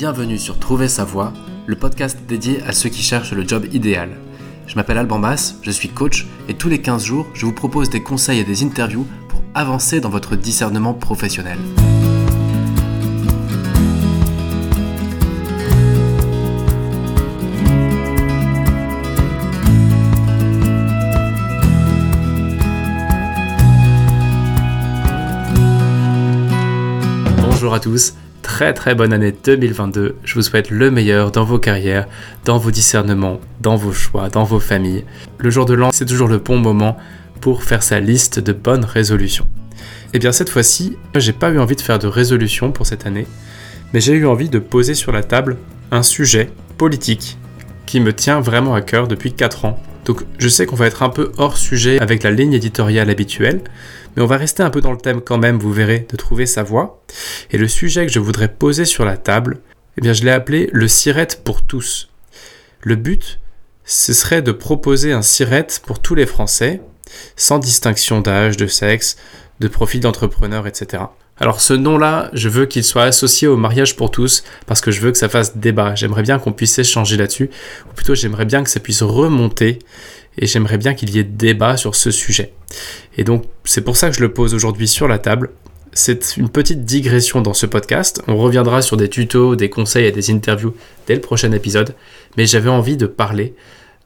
Bienvenue sur Trouver sa voie, le podcast dédié à ceux qui cherchent le job idéal. Je m'appelle Alban Bass, je suis coach et tous les 15 jours, je vous propose des conseils et des interviews pour avancer dans votre discernement professionnel. Bonjour à tous, très très bonne année 2022. Je vous souhaite le meilleur dans vos carrières, dans vos discernements, dans vos choix, dans vos familles. Le jour de l'an, c'est toujours le bon moment pour faire sa liste de bonnes résolutions. Et eh bien cette fois-ci, j'ai pas eu envie de faire de résolution pour cette année, mais j'ai eu envie de poser sur la table un sujet politique qui me tient vraiment à cœur depuis 4 ans. Donc je sais qu'on va être un peu hors sujet avec la ligne éditoriale habituelle, mais on va rester un peu dans le thème quand même, vous verrez, de trouver sa voie. Et le sujet que je voudrais poser sur la table, eh bien je l'ai appelé le sirette pour tous. Le but, ce serait de proposer un sirette pour tous les Français, sans distinction d'âge, de sexe, de profil d'entrepreneur, etc. Alors ce nom-là, je veux qu'il soit associé au mariage pour tous, parce que je veux que ça fasse débat. J'aimerais bien qu'on puisse échanger là-dessus, ou plutôt j'aimerais bien que ça puisse remonter et j'aimerais bien qu'il y ait débat sur ce sujet. Et donc c'est pour ça que je le pose aujourd'hui sur la table. C'est une petite digression dans ce podcast. On reviendra sur des tutos, des conseils et des interviews dès le prochain épisode. Mais j'avais envie de parler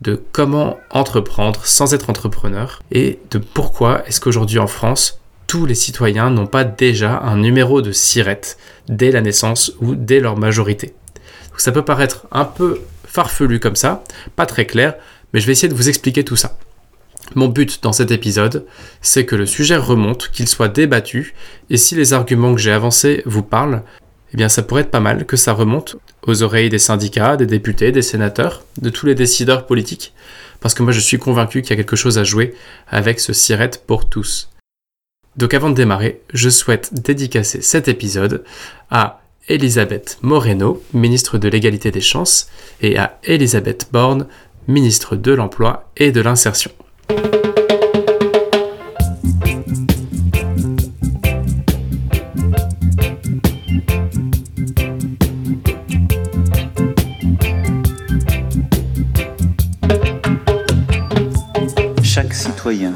de comment entreprendre sans être entrepreneur et de pourquoi est-ce qu'aujourd'hui en France, tous les citoyens n'ont pas déjà un numéro de sirette dès la naissance ou dès leur majorité. ça peut paraître un peu farfelu comme ça, pas très clair, mais je vais essayer de vous expliquer tout ça. Mon but dans cet épisode, c'est que le sujet remonte, qu'il soit débattu, et si les arguments que j'ai avancés vous parlent, eh bien ça pourrait être pas mal que ça remonte aux oreilles des syndicats, des députés, des sénateurs, de tous les décideurs politiques, parce que moi je suis convaincu qu'il y a quelque chose à jouer avec ce sirette pour tous. Donc avant de démarrer, je souhaite dédicacer cet épisode à Elisabeth Moreno, ministre de l'égalité des chances, et à Elisabeth Borne, ministre de l'Emploi et de l'Insertion. Chaque citoyen,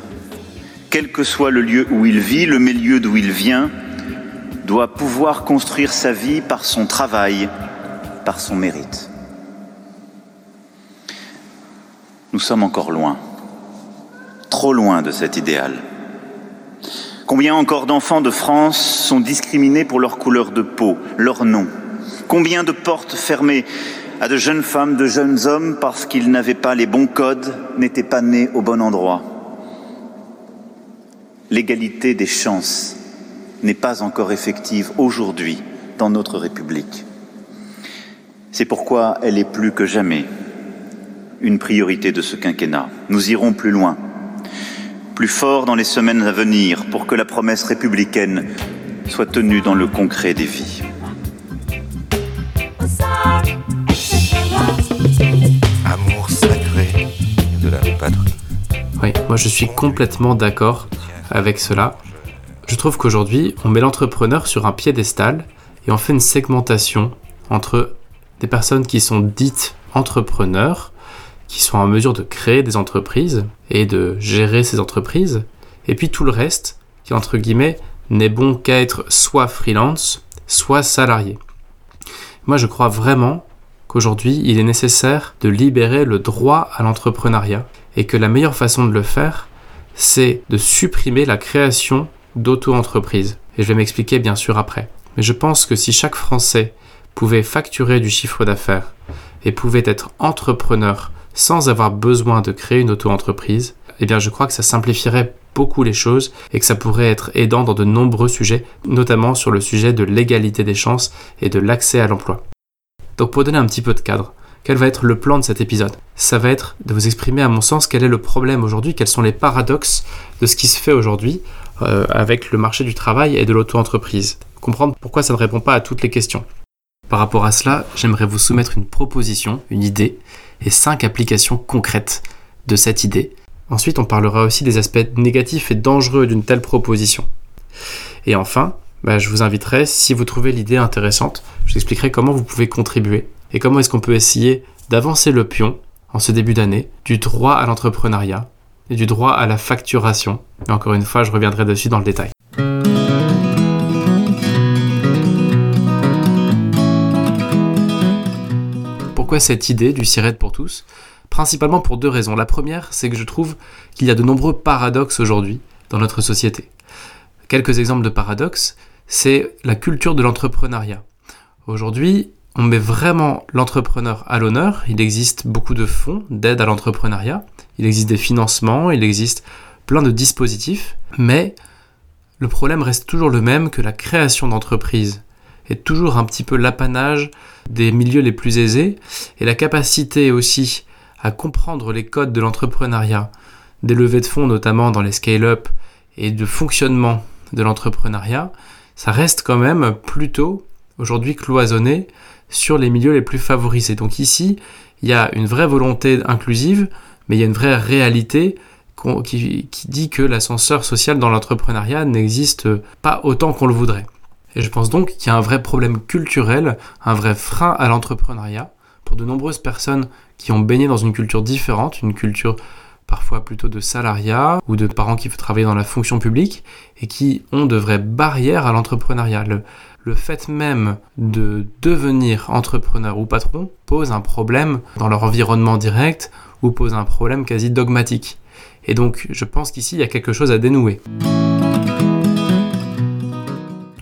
quel que soit le lieu où il vit, le milieu d'où il vient, doit pouvoir construire sa vie par son travail, par son mérite. Nous sommes encore loin, trop loin de cet idéal. Combien encore d'enfants de France sont discriminés pour leur couleur de peau, leur nom? Combien de portes fermées à de jeunes femmes, de jeunes hommes parce qu'ils n'avaient pas les bons codes, n'étaient pas nés au bon endroit? L'égalité des chances n'est pas encore effective aujourd'hui dans notre République. C'est pourquoi elle est plus que jamais une priorité de ce quinquennat. Nous irons plus loin, plus fort dans les semaines à venir pour que la promesse républicaine soit tenue dans le concret des vies. Amour sacré de la patrie. Oui, moi je suis complètement d'accord avec cela. Je trouve qu'aujourd'hui, on met l'entrepreneur sur un piédestal et on fait une segmentation entre des personnes qui sont dites entrepreneurs qui sont en mesure de créer des entreprises et de gérer ces entreprises, et puis tout le reste qui, entre guillemets, n'est bon qu'à être soit freelance, soit salarié. Moi, je crois vraiment qu'aujourd'hui, il est nécessaire de libérer le droit à l'entrepreneuriat et que la meilleure façon de le faire, c'est de supprimer la création d'auto-entreprises. Et je vais m'expliquer bien sûr après. Mais je pense que si chaque Français pouvait facturer du chiffre d'affaires et pouvait être entrepreneur sans avoir besoin de créer une auto-entreprise, eh bien je crois que ça simplifierait beaucoup les choses et que ça pourrait être aidant dans de nombreux sujets, notamment sur le sujet de l'égalité des chances et de l'accès à l'emploi. Donc pour donner un petit peu de cadre, quel va être le plan de cet épisode? Ça va être de vous exprimer à mon sens quel est le problème aujourd'hui, quels sont les paradoxes de ce qui se fait aujourd'hui euh, avec le marché du travail et de l'auto-entreprise. Comprendre pourquoi ça ne répond pas à toutes les questions. Par rapport à cela, j'aimerais vous soumettre une proposition, une idée, et cinq applications concrètes de cette idée. Ensuite, on parlera aussi des aspects négatifs et dangereux d'une telle proposition. Et enfin, bah, je vous inviterai, si vous trouvez l'idée intéressante, je vous expliquerai comment vous pouvez contribuer et comment est-ce qu'on peut essayer d'avancer le pion en ce début d'année du droit à l'entrepreneuriat et du droit à la facturation. Et encore une fois, je reviendrai dessus dans le détail. Pourquoi cette idée du SIRET pour tous? Principalement pour deux raisons. La première, c'est que je trouve qu'il y a de nombreux paradoxes aujourd'hui dans notre société. Quelques exemples de paradoxes, c'est la culture de l'entrepreneuriat. Aujourd'hui, on met vraiment l'entrepreneur à l'honneur. Il existe beaucoup de fonds d'aide à l'entrepreneuriat. Il existe des financements, il existe plein de dispositifs. Mais le problème reste toujours le même que la création d'entreprises est toujours un petit peu l'apanage des milieux les plus aisés et la capacité aussi à comprendre les codes de l'entrepreneuriat, des levées de fonds notamment dans les scale-up et de fonctionnement de l'entrepreneuriat, ça reste quand même plutôt aujourd'hui cloisonné sur les milieux les plus favorisés. Donc ici, il y a une vraie volonté inclusive, mais il y a une vraie réalité qui, qui dit que l'ascenseur social dans l'entrepreneuriat n'existe pas autant qu'on le voudrait. Et je pense donc qu'il y a un vrai problème culturel, un vrai frein à l'entrepreneuriat pour de nombreuses personnes qui ont baigné dans une culture différente, une culture parfois plutôt de salariat ou de parents qui travailler dans la fonction publique et qui ont de vraies barrières à l'entrepreneuriat le fait même de devenir entrepreneur ou patron pose un problème dans leur environnement direct ou pose un problème quasi dogmatique. Et donc je pense qu'ici il y a quelque chose à dénouer.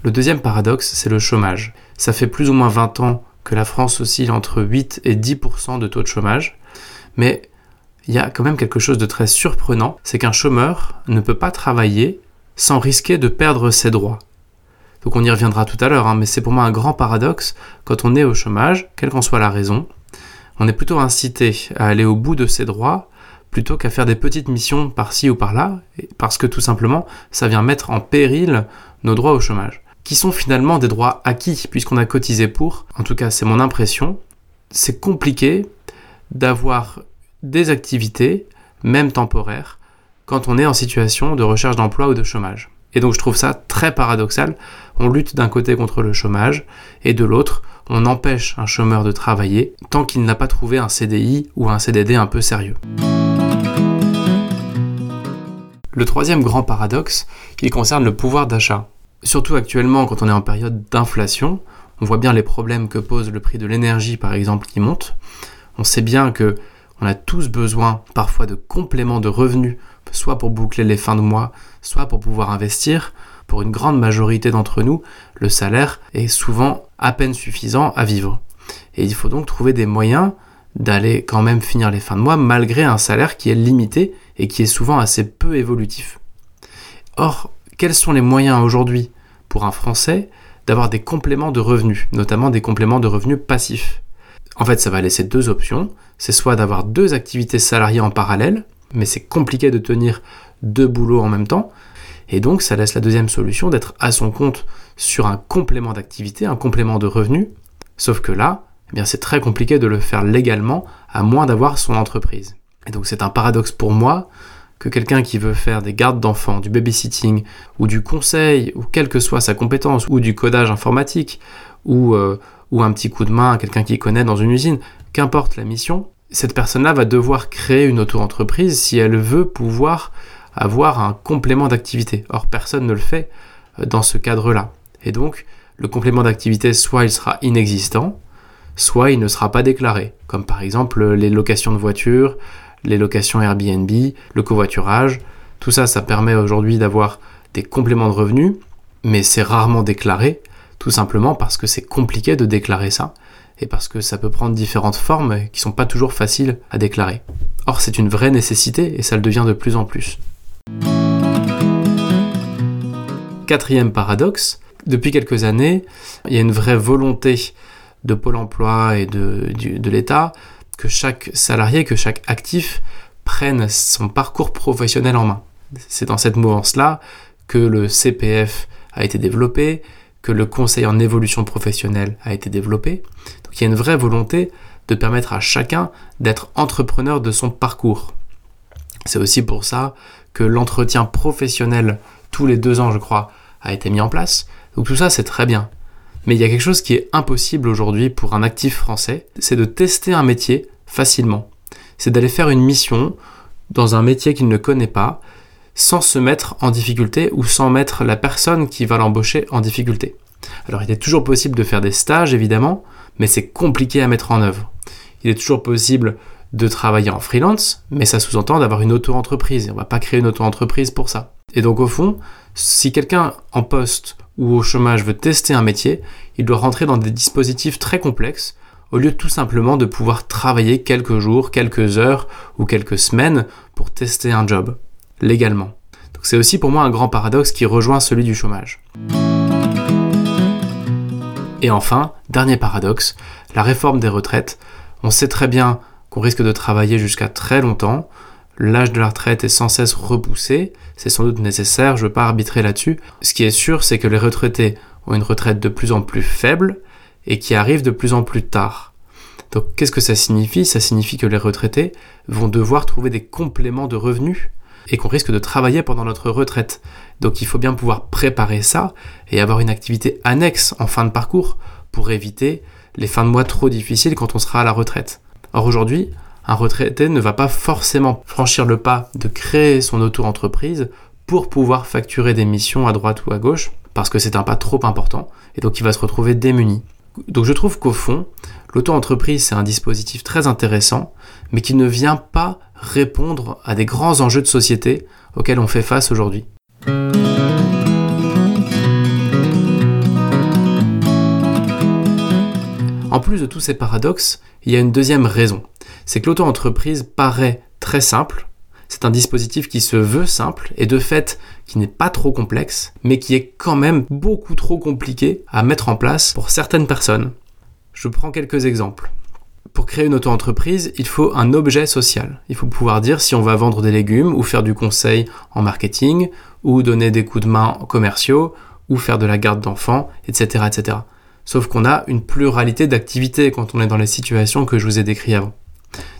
Le deuxième paradoxe, c'est le chômage. Ça fait plus ou moins 20 ans que la France oscille entre 8 et 10% de taux de chômage, mais il y a quand même quelque chose de très surprenant, c'est qu'un chômeur ne peut pas travailler sans risquer de perdre ses droits. Donc on y reviendra tout à l'heure, hein, mais c'est pour moi un grand paradoxe. Quand on est au chômage, quelle qu'en soit la raison, on est plutôt incité à aller au bout de ses droits plutôt qu'à faire des petites missions par-ci ou par-là, parce que tout simplement, ça vient mettre en péril nos droits au chômage, qui sont finalement des droits acquis, puisqu'on a cotisé pour, en tout cas c'est mon impression, c'est compliqué d'avoir des activités, même temporaires, quand on est en situation de recherche d'emploi ou de chômage. Et donc je trouve ça très paradoxal. On lutte d'un côté contre le chômage et de l'autre, on empêche un chômeur de travailler tant qu'il n'a pas trouvé un CDI ou un CDD un peu sérieux. Le troisième grand paradoxe, il concerne le pouvoir d'achat. Surtout actuellement, quand on est en période d'inflation, on voit bien les problèmes que pose le prix de l'énergie, par exemple, qui monte. On sait bien que on a tous besoin parfois de compléments de revenus soit pour boucler les fins de mois, soit pour pouvoir investir. Pour une grande majorité d'entre nous, le salaire est souvent à peine suffisant à vivre. Et il faut donc trouver des moyens d'aller quand même finir les fins de mois malgré un salaire qui est limité et qui est souvent assez peu évolutif. Or, quels sont les moyens aujourd'hui pour un Français d'avoir des compléments de revenus, notamment des compléments de revenus passifs? En fait, ça va laisser deux options. C'est soit d'avoir deux activités salariées en parallèle, mais c'est compliqué de tenir deux boulots en même temps. Et donc, ça laisse la deuxième solution d'être à son compte sur un complément d'activité, un complément de revenus. Sauf que là, eh bien, c'est très compliqué de le faire légalement, à moins d'avoir son entreprise. Et donc, c'est un paradoxe pour moi que quelqu'un qui veut faire des gardes d'enfants, du babysitting, ou du conseil, ou quelle que soit sa compétence, ou du codage informatique, ou, euh, ou un petit coup de main à quelqu'un qui connaît dans une usine, qu'importe la mission, cette personne-là va devoir créer une auto-entreprise si elle veut pouvoir avoir un complément d'activité. Or, personne ne le fait euh, dans ce cadre-là. Et donc, le complément d'activité, soit il sera inexistant, soit il ne sera pas déclaré, comme par exemple les locations de voitures, les locations Airbnb, le covoiturage. Tout ça, ça permet aujourd'hui d'avoir des compléments de revenus, mais c'est rarement déclaré, tout simplement parce que c'est compliqué de déclarer ça et parce que ça peut prendre différentes formes qui sont pas toujours faciles à déclarer. Or, c'est une vraie nécessité et ça le devient de plus en plus. Quatrième paradoxe, depuis quelques années, il y a une vraie volonté de Pôle emploi et de, de l'État que chaque salarié, que chaque actif prenne son parcours professionnel en main. C'est dans cette mouvance-là que le CPF a été développé, que le conseil en évolution professionnelle a été développé. Donc il y a une vraie volonté de permettre à chacun d'être entrepreneur de son parcours. C'est aussi pour ça que l'entretien professionnel tous les deux ans, je crois, a été mis en place. Donc tout ça, c'est très bien. Mais il y a quelque chose qui est impossible aujourd'hui pour un actif français, c'est de tester un métier facilement. C'est d'aller faire une mission dans un métier qu'il ne connaît pas, sans se mettre en difficulté ou sans mettre la personne qui va l'embaucher en difficulté. Alors il est toujours possible de faire des stages, évidemment, mais c'est compliqué à mettre en œuvre. Il est toujours possible de travailler en freelance, mais ça sous-entend d'avoir une auto-entreprise. Et on ne va pas créer une auto-entreprise pour ça. Et donc au fond, si quelqu'un en poste ou au chômage veut tester un métier, il doit rentrer dans des dispositifs très complexes au lieu tout simplement de pouvoir travailler quelques jours, quelques heures ou quelques semaines pour tester un job légalement. C'est aussi pour moi un grand paradoxe qui rejoint celui du chômage. Et enfin, dernier paradoxe, la réforme des retraites. On sait très bien qu'on risque de travailler jusqu'à très longtemps. L'âge de la retraite est sans cesse repoussé. C'est sans doute nécessaire, je ne veux pas arbitrer là-dessus. Ce qui est sûr, c'est que les retraités ont une retraite de plus en plus faible et qui arrive de plus en plus tard. Donc qu'est-ce que ça signifie? Ça signifie que les retraités vont devoir trouver des compléments de revenus et qu'on risque de travailler pendant notre retraite. Donc il faut bien pouvoir préparer ça et avoir une activité annexe en fin de parcours pour éviter les fins de mois trop difficiles quand on sera à la retraite. Or aujourd'hui, un retraité ne va pas forcément franchir le pas de créer son auto-entreprise pour pouvoir facturer des missions à droite ou à gauche, parce que c'est un pas trop important, et donc il va se retrouver démuni. Donc je trouve qu'au fond, l'auto-entreprise c'est un dispositif très intéressant, mais qui ne vient pas répondre à des grands enjeux de société auxquels on fait face aujourd'hui. En plus de tous ces paradoxes, il y a une deuxième raison. C'est que l'auto-entreprise paraît très simple. C'est un dispositif qui se veut simple et de fait qui n'est pas trop complexe, mais qui est quand même beaucoup trop compliqué à mettre en place pour certaines personnes. Je prends quelques exemples. Pour créer une auto-entreprise, il faut un objet social. Il faut pouvoir dire si on va vendre des légumes ou faire du conseil en marketing ou donner des coups de main commerciaux ou faire de la garde d'enfants, etc., etc. Sauf qu'on a une pluralité d'activités quand on est dans les situations que je vous ai décrites avant.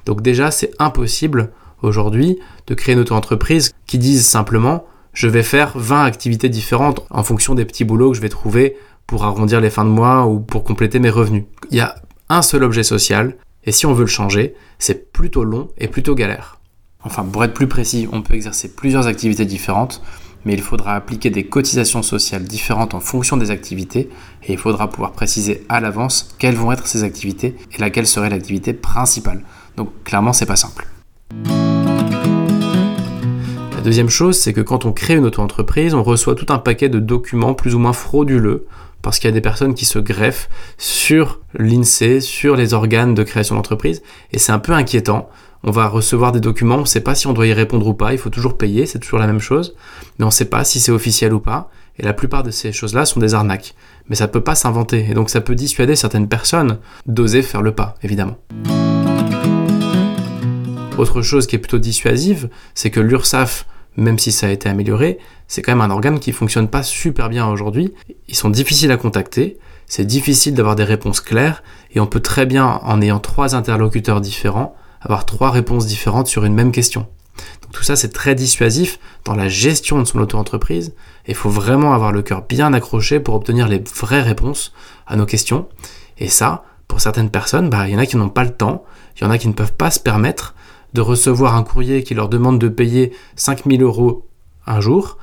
Donc déjà, c'est impossible aujourd'hui de créer une auto-entreprise qui dise simplement je vais faire 20 activités différentes en fonction des petits boulots que je vais trouver pour arrondir les fins de mois ou pour compléter mes revenus. Il y a un seul objet social et si on veut le changer, c'est plutôt long et plutôt galère. Enfin, pour être plus précis, on peut exercer plusieurs activités différentes mais il faudra appliquer des cotisations sociales différentes en fonction des activités et il faudra pouvoir préciser à l'avance quelles vont être ces activités et laquelle serait l'activité principale. Donc clairement, c'est pas simple. La deuxième chose, c'est que quand on crée une auto-entreprise, on reçoit tout un paquet de documents plus ou moins frauduleux parce qu'il y a des personnes qui se greffent sur l'INSEE, sur les organes de création d'entreprise, et c'est un peu inquiétant on va recevoir des documents, on ne sait pas si on doit y répondre ou pas, il faut toujours payer, c'est toujours la même chose, mais on ne sait pas si c'est officiel ou pas, et la plupart de ces choses-là sont des arnaques. Mais ça ne peut pas s'inventer, et donc ça peut dissuader certaines personnes d'oser faire le pas, évidemment. Autre chose qui est plutôt dissuasive, c'est que l'URSSAF, même si ça a été amélioré, c'est quand même un organe qui fonctionne pas super bien aujourd'hui. Ils sont difficiles à contacter, c'est difficile d'avoir des réponses claires, et on peut très bien, en ayant trois interlocuteurs différents, avoir trois réponses différentes sur une même question. Donc tout ça, c'est très dissuasif dans la gestion de son auto-entreprise. Et il faut vraiment avoir le cœur bien accroché pour obtenir les vraies réponses à nos questions. Et ça, pour certaines personnes, bah, il y en a qui n'ont pas le temps, il y en a qui ne peuvent pas se permettre de recevoir un courrier qui leur demande de payer 5000 euros un jour,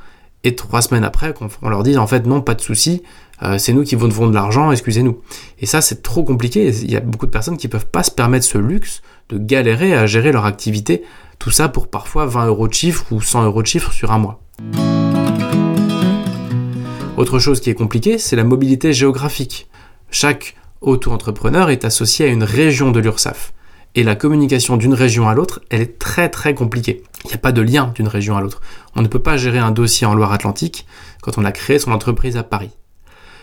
et trois semaines après, on leur dit en fait non, pas de souci, euh, c'est nous qui vous devons de l'argent, excusez-nous. Et ça, c'est trop compliqué. Il y a beaucoup de personnes qui ne peuvent pas se permettre ce luxe de galérer à gérer leur activité, tout ça pour parfois 20 euros de chiffre ou 100 euros de chiffre sur un mois. Autre chose qui est compliquée, c'est la mobilité géographique. Chaque auto-entrepreneur est associé à une région de l'URSSAF. Et la communication d'une région à l'autre, elle est très très compliquée. Il n'y a pas de lien d'une région à l'autre. On ne peut pas gérer un dossier en Loire-Atlantique quand on a créé son entreprise à Paris.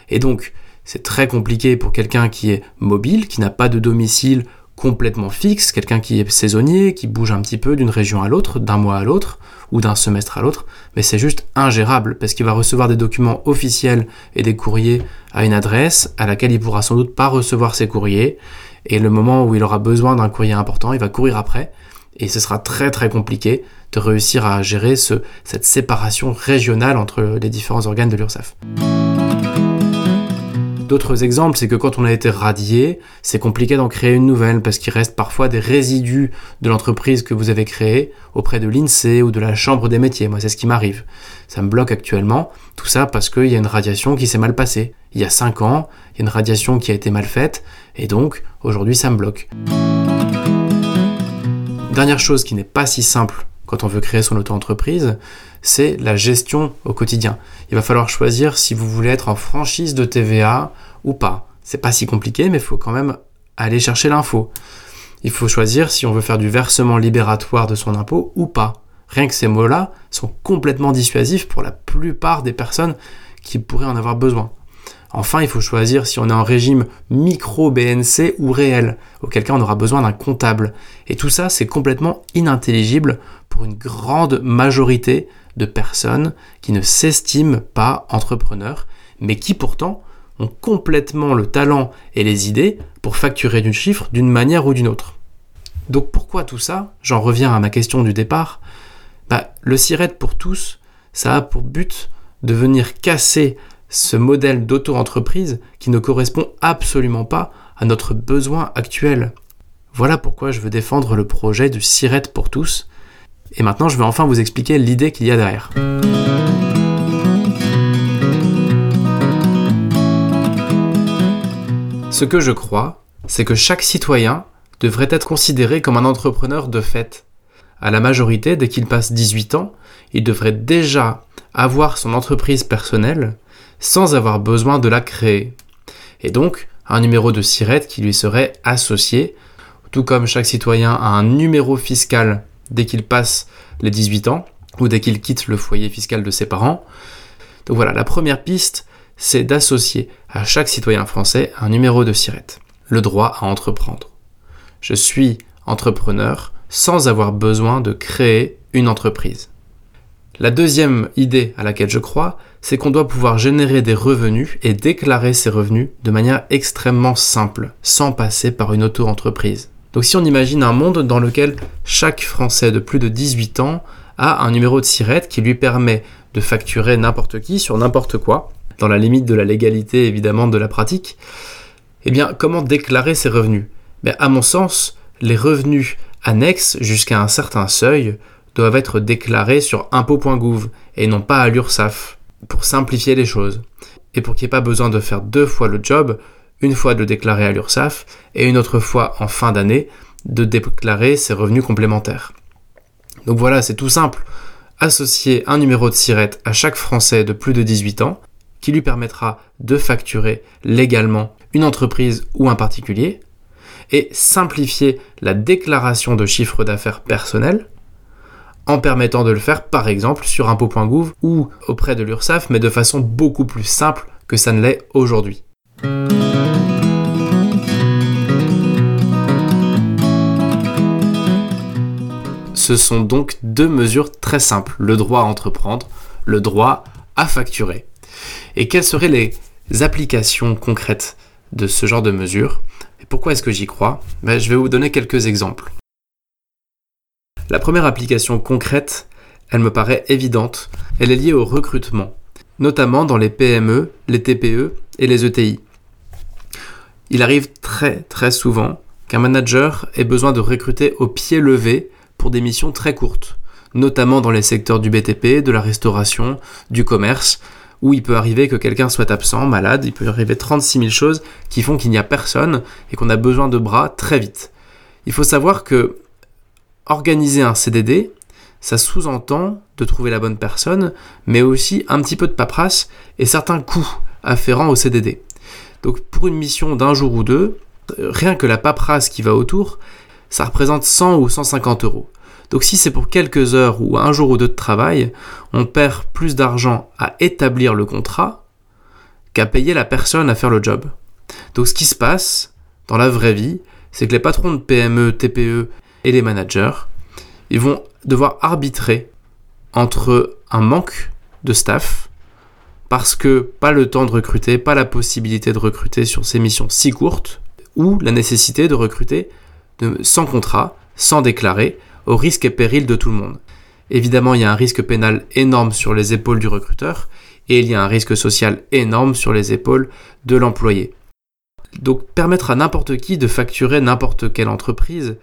Et donc, c'est très compliqué pour quelqu'un qui est mobile, qui n'a pas de domicile complètement fixe, quelqu'un qui est saisonnier, qui bouge un petit peu d'une région à l'autre, d'un mois à l'autre, ou d'un semestre à l'autre, mais c'est juste ingérable, parce qu'il va recevoir des documents officiels et des courriers à une adresse à laquelle il pourra sans doute pas recevoir ses courriers, et le moment où il aura besoin d'un courrier important, il va courir après, et ce sera très très compliqué de réussir à gérer ce, cette séparation régionale entre les différents organes de l'URSSAF. D'autres exemples, c'est que quand on a été radié, c'est compliqué d'en créer une nouvelle parce qu'il reste parfois des résidus de l'entreprise que vous avez créée auprès de l'INSEE ou de la Chambre des métiers. Moi, c'est ce qui m'arrive. Ça me bloque actuellement. Tout ça parce qu'il y a une radiation qui s'est mal passée. Il y a 5 ans, une radiation qui a été mal faite et donc aujourd'hui ça me bloque. Dernière chose qui n'est pas si simple quand on veut créer son auto-entreprise, c'est la gestion au quotidien. Il va falloir choisir si vous voulez être en franchise de TVA ou pas. C'est pas si compliqué, mais il faut quand même aller chercher l'info. Il faut choisir si on veut faire du versement libératoire de son impôt ou pas. Rien que ces mots-là sont complètement dissuasifs pour la plupart des personnes qui pourraient en avoir besoin. Enfin, il faut choisir si on est en régime micro-BNC ou réel, auquel cas on aura besoin d'un comptable. Et tout ça, c'est complètement inintelligible pour une grande majorité de personnes qui ne s'estiment pas entrepreneurs, mais qui pourtant ont complètement le talent et les idées pour facturer du chiffre d'une manière ou d'une autre. Donc pourquoi tout ça? J'en reviens à ma question du départ. Bah, le SIRET pour tous, ça a pour but de venir casser ce modèle d'auto-entreprise qui ne correspond absolument pas à notre besoin actuel. Voilà pourquoi je veux défendre le projet du SIRET pour tous, et maintenant, je vais enfin vous expliquer l'idée qu'il y a derrière. Ce que je crois, c'est que chaque citoyen devrait être considéré comme un entrepreneur de fait. À la majorité, dès qu'il passe 18 ans, il devrait déjà avoir son entreprise personnelle sans avoir besoin de la créer. Et donc, un numéro de SIRET qui lui serait associé, tout comme chaque citoyen a un numéro fiscal dès qu'il passe les 18 ans ou dès qu'il quitte le foyer fiscal de ses parents. Donc voilà, la première piste, c'est d'associer à chaque citoyen français un numéro de SIRET, le droit à entreprendre. Je suis entrepreneur sans avoir besoin de créer une entreprise. La deuxième idée à laquelle je crois, c'est qu'on doit pouvoir générer des revenus et déclarer ces revenus de manière extrêmement simple, sans passer par une auto-entreprise. Donc si on imagine un monde dans lequel chaque Français de plus de 18 ans a un numéro de SIRET qui lui permet de facturer n'importe qui sur n'importe quoi, dans la limite de la légalité évidemment de la pratique, eh bien comment déclarer ses revenus? Ben, À mon sens, les revenus annexes jusqu'à un certain seuil doivent être déclarés sur impôt.gouv et non pas à l'URSSAF, pour simplifier les choses. Et pour qu'il n'y ait pas besoin de faire deux fois le job, une fois de le déclarer à l'URSSAF et une autre fois en fin d'année de déclarer ses revenus complémentaires. Donc voilà, c'est tout simple. Associer un numéro de SIRET à chaque Français de plus de 18 ans qui lui permettra de facturer légalement une entreprise ou un particulier et simplifier la déclaration de chiffre d'affaires personnel en permettant de le faire par exemple sur impôt.gouv ou auprès de l'URSSAF mais de façon beaucoup plus simple que ça ne l'est aujourd'hui. Ce sont donc deux mesures très simples, le droit à entreprendre, le droit à facturer. Et quelles seraient les applications concrètes de ce genre de mesures? Et pourquoi est-ce que j'y crois? Ben, Je vais vous donner quelques exemples. La première application concrète, elle me paraît évidente, elle est liée au recrutement, notamment dans les PME, les TPE et les ETI. Il arrive très très souvent qu'un manager ait besoin de recruter au pied levé pour des missions très courtes, notamment dans les secteurs du BTP, de la restauration, du commerce, où il peut arriver que quelqu'un soit absent, malade, il peut arriver 36 000 choses qui font qu'il n'y a personne et qu'on a besoin de bras très vite. Il faut savoir que organiser un CDD, ça sous-entend de trouver la bonne personne, mais aussi un petit peu de paperasse et certains coûts afférents au CDD. Donc pour une mission d'un jour ou deux, rien que la paperasse qui va autour, ça représente 100 ou 150 euros. Donc si c'est pour quelques heures ou un jour ou deux de travail, on perd plus d'argent à établir le contrat qu'à payer la personne à faire le job. Donc ce qui se passe dans la vraie vie, c'est que les patrons de PME, TPE et les managers, ils vont devoir arbitrer entre un manque de staff, parce que pas le temps de recruter, pas la possibilité de recruter sur ces missions si courtes, ou la nécessité de recruter sans contrat, sans déclarer, au risque et péril de tout le monde. Évidemment, il y a un risque pénal énorme sur les épaules du recruteur, et il y a un risque social énorme sur les épaules de l'employé. Donc permettre à n'importe qui de facturer n'importe quelle entreprise,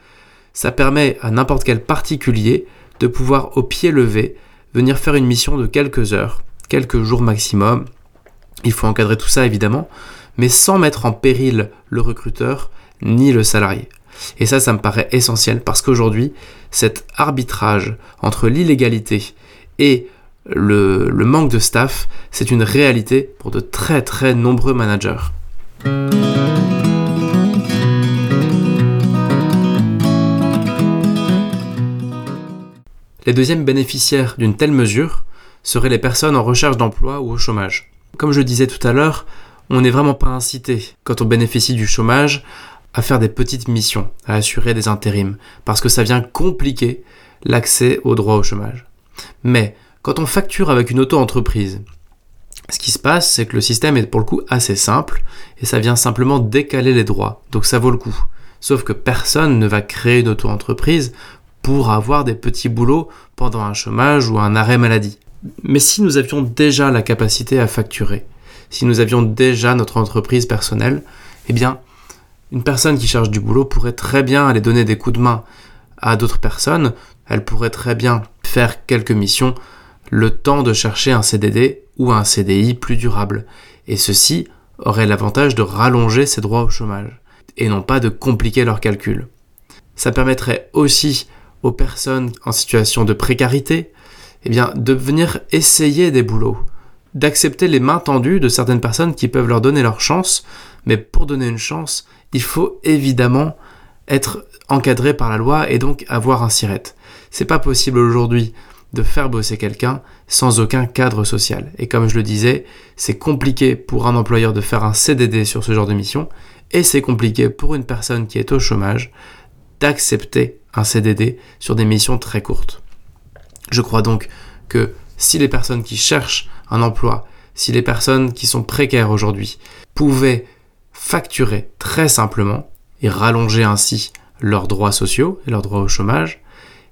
ça permet à n'importe quel particulier de pouvoir au pied levé venir faire une mission de quelques heures, quelques jours maximum. Il faut encadrer tout ça évidemment, mais sans mettre en péril le recruteur ni le salarié. Et ça, ça me paraît essentiel parce qu'aujourd'hui, cet arbitrage entre l'illégalité et le, manque de staff, c'est une réalité pour de très très nombreux managers. Les deuxièmes bénéficiaires d'une telle mesure seraient les personnes en recherche d'emploi ou au chômage. Comme je disais tout à l'heure, on n'est vraiment pas incité, quand on bénéficie du chômage, à faire des petites missions, à assurer des intérims, parce que ça vient compliquer l'accès au droit au chômage. Mais quand on facture avec une auto-entreprise, ce qui se passe, c'est que le système est pour le coup assez simple, et ça vient simplement décaler les droits, donc ça vaut le coup. Sauf que personne ne va créer une auto-entreprise pour avoir des petits boulots pendant un chômage ou un arrêt maladie. Mais si nous avions déjà la capacité à facturer, si nous avions déjà notre entreprise personnelle, eh bien, une personne qui cherche du boulot pourrait très bien aller donner des coups de main à d'autres personnes, elle pourrait très bien faire quelques missions le temps de chercher un CDD ou un CDI plus durable. Et ceci aurait l'avantage de rallonger ses droits au chômage et non pas de compliquer leurs calculs. Ça permettrait aussi aux personnes en situation de précarité, eh bien, de venir essayer des boulots, d'accepter les mains tendues de certaines personnes qui peuvent leur donner leur chance, mais pour donner une chance, il faut évidemment être encadré par la loi et donc avoir un siret. C'est pas possible aujourd'hui de faire bosser quelqu'un sans aucun cadre social. Et comme je le disais, c'est compliqué pour un employeur de faire un CDD sur ce genre de mission, et c'est compliqué pour une personne qui est au chômage d'accepter un CDD sur des missions très courtes. Je crois donc que si les personnes qui cherchent un emploi, si les personnes qui sont précaires aujourd'hui pouvaient facturer très simplement et rallonger ainsi leurs droits sociaux et leurs droits au chômage,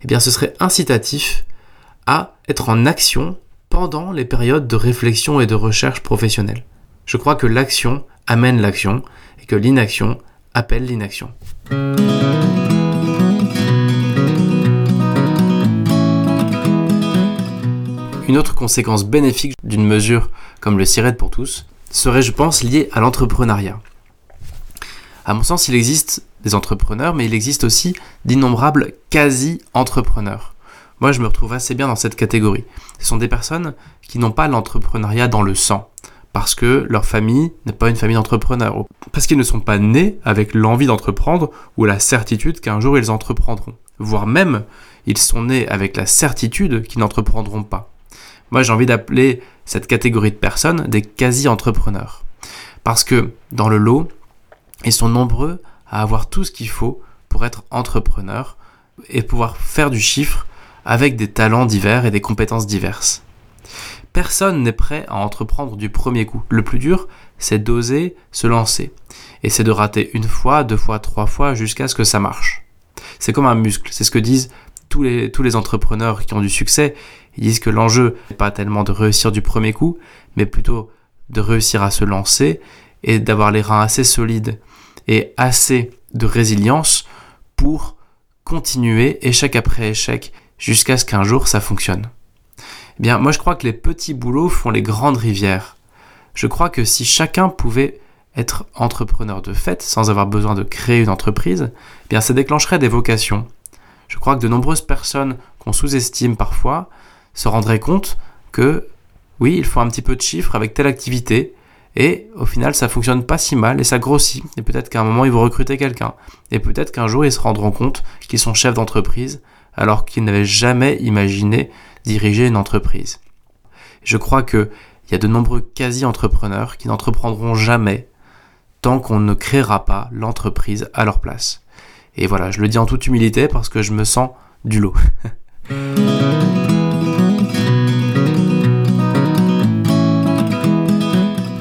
eh bien ce serait incitatif à être en action pendant les périodes de réflexion et de recherche professionnelle. Je crois que l'action amène l'action et que l'inaction appelle l'inaction. Une autre conséquence bénéfique d'une mesure comme le CIRED pour tous serait, je pense, liée à l'entrepreneuriat. À mon sens, il existe des entrepreneurs, mais il existe aussi d'innombrables quasi-entrepreneurs. Moi, je me retrouve assez bien dans cette catégorie. Ce sont des personnes qui n'ont pas l'entrepreneuriat dans le sang, parce que leur famille n'est pas une famille d'entrepreneurs, parce qu'ils ne sont pas nés avec l'envie d'entreprendre ou la certitude qu'un jour ils entreprendront, voire même ils sont nés avec la certitude qu'ils n'entreprendront pas. Moi, j'ai envie d'appeler cette catégorie de personnes des quasi-entrepreneurs. Parce que dans le lot, ils sont nombreux à avoir tout ce qu'il faut pour être entrepreneur et pouvoir faire du chiffre avec des talents divers et des compétences diverses. Personne n'est prêt à entreprendre du premier coup. Le plus dur, c'est d'oser se lancer. Et c'est de rater une fois, deux fois, trois fois jusqu'à ce que ça marche. C'est comme un muscle. C'est ce que disent tous les, tous les entrepreneurs qui ont du succès. Ils disent que l'enjeu n'est pas tellement de réussir du premier coup, mais plutôt de réussir à se lancer et d'avoir les reins assez solides et assez de résilience pour continuer échec après échec jusqu'à ce qu'un jour ça fonctionne. Eh bien, moi je crois que les petits boulots font les grandes rivières. Je crois que si chacun pouvait être entrepreneur de fait sans avoir besoin de créer une entreprise, eh bien ça déclencherait des vocations. Je crois que de nombreuses personnes qu'on sous-estime parfois se rendraient compte que oui, il faut un petit peu de chiffres avec telle activité, et au final ça fonctionne pas si mal et ça grossit. Et peut-être qu'à un moment ils vont recruter quelqu'un. Et peut-être qu'un jour ils se rendront compte qu'ils sont chefs d'entreprise alors qu'ils n'avaient jamais imaginé diriger une entreprise. Je crois qu'il y a de nombreux quasi-entrepreneurs qui n'entreprendront jamais tant qu'on ne créera pas l'entreprise à leur place. Et voilà, je le dis en toute humilité parce que je me sens du lot.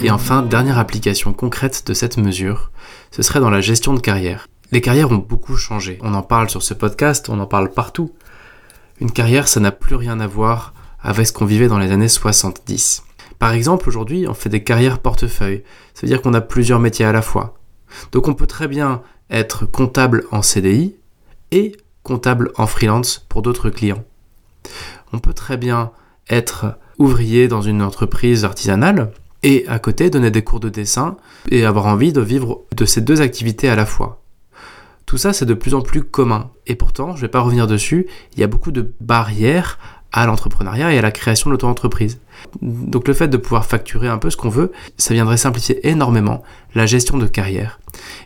Et enfin, dernière application concrète de cette mesure, ce serait dans la gestion de carrière. Les carrières ont beaucoup changé. On en parle sur ce podcast, on en parle partout. Une carrière, ça n'a plus rien à voir avec ce qu'on vivait dans les années 70. Par exemple, aujourd'hui, on fait des carrières portefeuille. Ça veut dire qu'on a plusieurs métiers à la fois. Donc on peut très bien être comptable en CDI et comptable en freelance pour d'autres clients. On peut très bien être ouvrier dans une entreprise artisanale et à côté donner des cours de dessin et avoir envie de vivre de ces deux activités à la fois. Tout ça, c'est de plus en plus commun. Et pourtant, je ne vais pas revenir dessus, il y a beaucoup de barrières à l'entrepreneuriat et à la création de l'auto-entreprise. Donc le fait de pouvoir facturer un peu ce qu'on veut, ça viendrait simplifier énormément la gestion de carrière.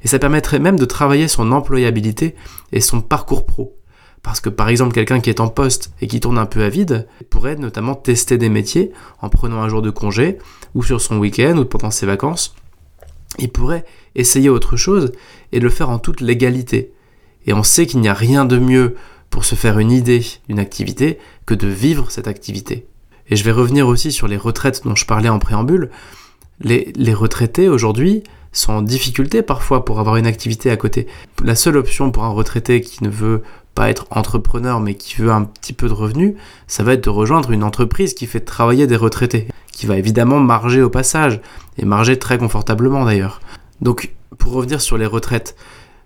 Et ça permettrait même de travailler son employabilité et son parcours pro. Parce que par exemple quelqu'un qui est en poste et qui tourne un peu à vide pourrait notamment tester des métiers en prenant un jour de congé ou sur son week-end ou pendant ses vacances. Il pourrait essayer autre chose et le faire en toute légalité. Et on sait qu'il n'y a rien de mieux pour se faire une idée d'une activité que de vivre cette activité. Et je vais revenir aussi sur les retraites dont je parlais en préambule. Les, les retraités aujourd'hui sont en difficulté parfois pour avoir une activité à côté. La seule option pour un retraité qui ne veut être entrepreneur mais qui veut un petit peu de revenus, ça va être de rejoindre une entreprise qui fait travailler des retraités, qui va évidemment marger au passage, et marger très confortablement d'ailleurs. Donc pour revenir sur les retraites,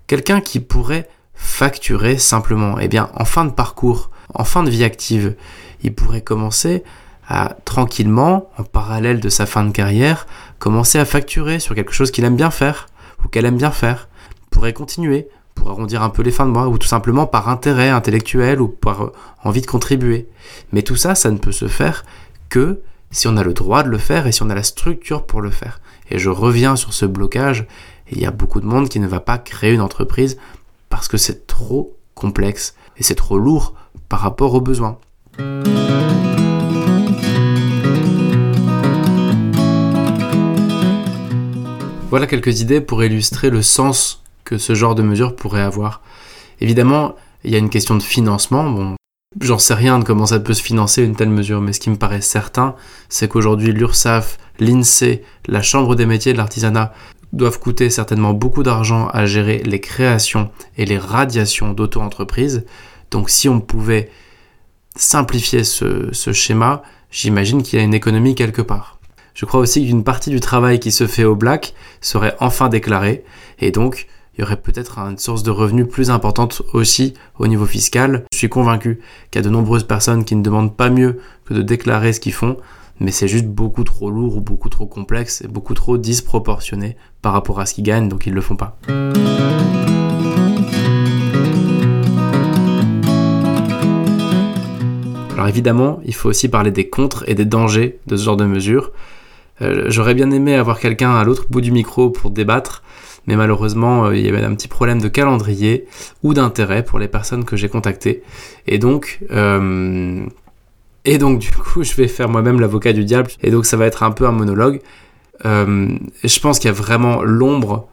quelqu'un qui pourrait facturer simplement, eh bien en fin de parcours, en fin de vie active, il pourrait commencer à tranquillement, en parallèle de sa fin de carrière, commencer à facturer sur quelque chose qu'il aime bien faire ou qu'elle aime bien faire, pourrait continuer, pour arrondir un peu les fins de mois, ou tout simplement par intérêt intellectuel ou par euh, envie de contribuer. Mais tout ça, ça ne peut se faire que si on a le droit de le faire et si on a la structure pour le faire. Et je reviens sur ce blocage, il y a beaucoup de monde qui ne va pas créer une entreprise parce que c'est trop complexe et c'est trop lourd par rapport aux besoins. Voilà quelques idées pour illustrer le sens que ce genre de mesure pourrait avoir. Évidemment, il y a une question de financement. Bon, j'en sais rien de comment ça peut se financer une telle mesure, mais ce qui me paraît certain, c'est qu'aujourd'hui l'URSSAF, l'INSEE, la Chambre des métiers de l'artisanat doivent coûter certainement beaucoup d'argent à gérer les créations et les radiations d'auto-entreprises. Donc si on pouvait simplifier ce, ce schéma, j'imagine qu'il y a une économie quelque part. Je crois aussi qu'une partie du travail qui se fait au black serait enfin déclarée et donc il y aurait peut-être une source de revenus plus importante aussi au niveau fiscal. Je suis convaincu qu'il y a de nombreuses personnes qui ne demandent pas mieux que de déclarer ce qu'ils font, mais c'est juste beaucoup trop lourd ou beaucoup trop complexe et beaucoup trop disproportionné par rapport à ce qu'ils gagnent, donc ils ne le font pas. Alors évidemment, il faut aussi parler des contres et des dangers de ce genre de mesures. Euh, j'aurais bien aimé avoir quelqu'un à l'autre bout du micro pour débattre, mais malheureusement, euh, il y avait un petit problème de calendrier ou d'intérêt pour les personnes que j'ai contactées. Et donc, euh, et donc, du coup, je vais faire moi-même l'avocat du diable. Et donc, ça va être un peu un monologue. je pense qu'il y a vraiment l'ombre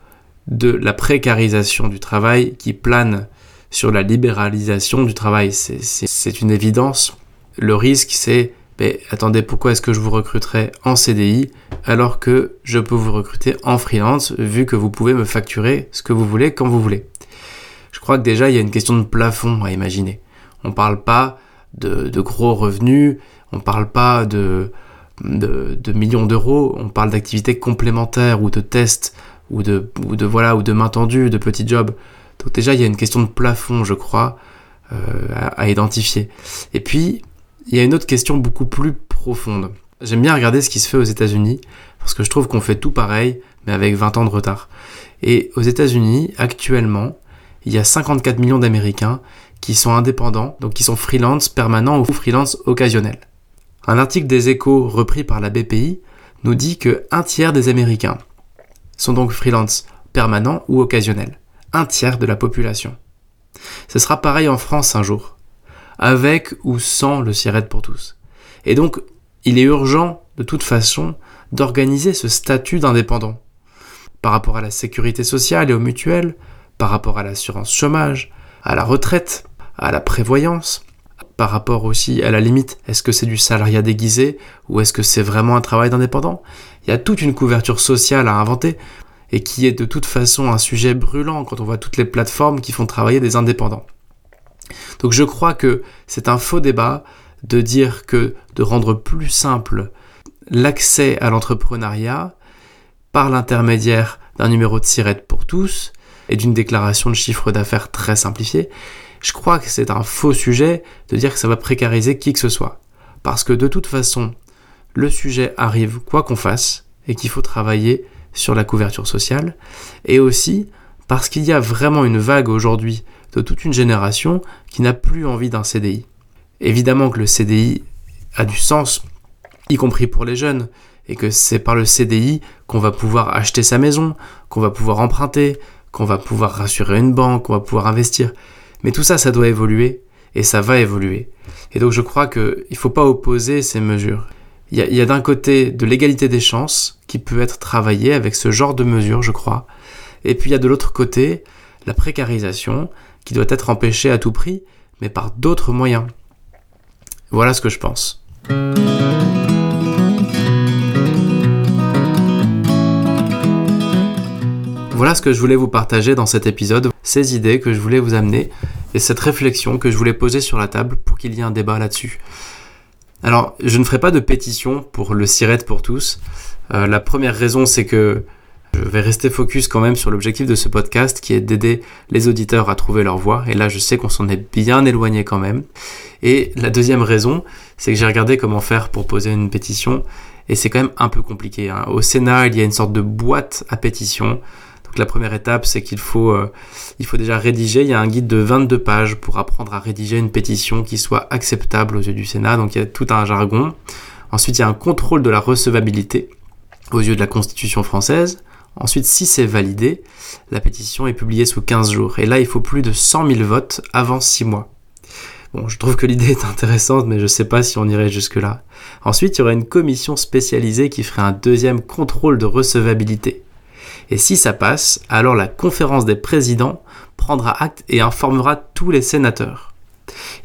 de la précarisation du travail qui plane sur la libéralisation du travail. C'est une évidence. Le risque, c'est mais attendez, pourquoi est-ce que je vous recruterai en CDI alors que je peux vous recruter en freelance vu que vous pouvez me facturer ce que vous voulez quand vous voulez? Je crois que déjà il y a une question de plafond à imaginer. On ne parle pas de, gros revenus, on ne parle pas de, millions d'euros, on parle d'activités complémentaires ou de tests ou de, voilà ou de main tendue, de petits jobs. Donc déjà il y a une question de plafond, je crois, euh, à identifier. Et puis il y a une autre question beaucoup plus profonde. J'aime bien regarder ce qui se fait aux États-Unis parce que je trouve qu'on fait tout pareil mais avec 20 ans de retard. Et aux États-Unis, actuellement, il y a 54 millions d'Américains qui sont indépendants, donc qui sont freelance permanents ou freelance occasionnels. Un article des Échos repris par la BPI nous dit que un tiers des Américains sont donc freelance permanents ou occasionnels. Un tiers de la population. Ce sera pareil en France un jour avec ou sans le SIRET pour tous. Et donc, il est urgent, de toute façon, d'organiser ce statut d'indépendant. Par rapport à la sécurité sociale et aux mutuelles, par rapport à l'assurance chômage, à la retraite, à la prévoyance, par rapport aussi à la limite, est-ce que c'est du salariat déguisé ou est-ce que c'est vraiment un travail d'indépendant? Il y a toute une couverture sociale à inventer et qui est de toute façon un sujet brûlant quand on voit toutes les plateformes qui font travailler des indépendants. Donc je crois que c'est un faux débat de dire que de rendre plus simple l'accès à l'entrepreneuriat par l'intermédiaire d'un numéro de SIRET pour tous et d'une déclaration de chiffre d'affaires très simplifiée, je crois que c'est un faux sujet de dire que ça va précariser qui que ce soit. Parce que de toute façon, le sujet arrive quoi qu'on fasse et qu'il faut travailler sur la couverture sociale. Et aussi parce qu'il y a vraiment une vague aujourd'hui de toute une génération qui n'a plus envie d'un CDI. Évidemment que le CDI a du sens, y compris pour les jeunes, et que c'est par le CDI qu'on va pouvoir acheter sa maison, qu'on va pouvoir emprunter, qu'on va pouvoir rassurer une banque, qu'on va pouvoir investir. Mais tout ça, ça doit évoluer, et ça va évoluer. Et donc je crois qu'il ne faut pas opposer ces mesures. Il y a, d'un côté de l'égalité des chances qui peut être travaillée avec ce genre de mesures, je crois. Et puis il y a de l'autre côté la précarisation qui doit être empêchée à tout prix, mais par d'autres moyens. Voilà ce que je pense. Voilà ce que je voulais vous partager dans cet épisode, ces idées que je voulais vous amener et cette réflexion que je voulais poser sur la table pour qu'il y ait un débat là-dessus. Alors, je ne ferai pas de pétition pour le SIRET pour tous. Euh, la première raison, c'est que je vais rester focus quand même sur l'objectif de ce podcast qui est d'aider les auditeurs à trouver leur voie. Et là, je sais qu'on s'en est bien éloigné quand même. Et la deuxième raison, c'est que j'ai regardé comment faire pour poser une pétition. Et c'est quand même un peu compliqué. Hein. Au Sénat, il y a une sorte de boîte à pétition. Donc la première étape, c'est qu'il faut, euh, il faut déjà rédiger. Il y a un guide de 22 pages pour apprendre à rédiger une pétition qui soit acceptable aux yeux du Sénat. Donc il y a tout un jargon. Ensuite, il y a un contrôle de la recevabilité aux yeux de la Constitution française. Ensuite, si c'est validé, la pétition est publiée sous 15 jours. Et là, il faut plus de 100 000 votes avant 6 mois. Bon, je trouve que l'idée est intéressante, mais je ne sais pas si on irait jusque-là. Ensuite, il y aurait une commission spécialisée qui ferait un deuxième contrôle de recevabilité. Et si ça passe, alors la conférence des présidents prendra acte et informera tous les sénateurs.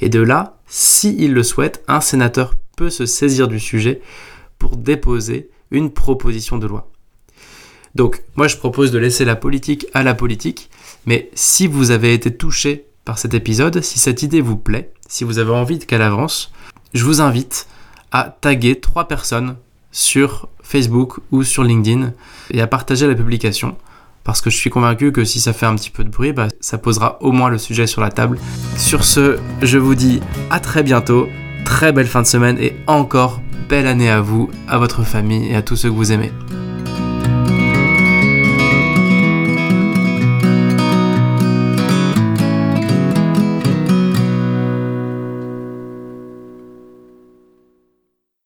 Et de là, s'il le souhaite, un sénateur peut se saisir du sujet pour déposer une proposition de loi. Donc moi je propose de laisser la politique à la politique, mais si vous avez été touché par cet épisode, si cette idée vous plaît, si vous avez envie qu'elle avance, je vous invite à taguer trois personnes sur Facebook ou sur LinkedIn et à partager la publication parce que je suis convaincu que si ça fait un petit peu de bruit, bah, ça posera au moins le sujet sur la table. Sur ce, je vous dis à très bientôt, très belle fin de semaine et encore belle année à vous, à votre famille et à tous ceux que vous aimez.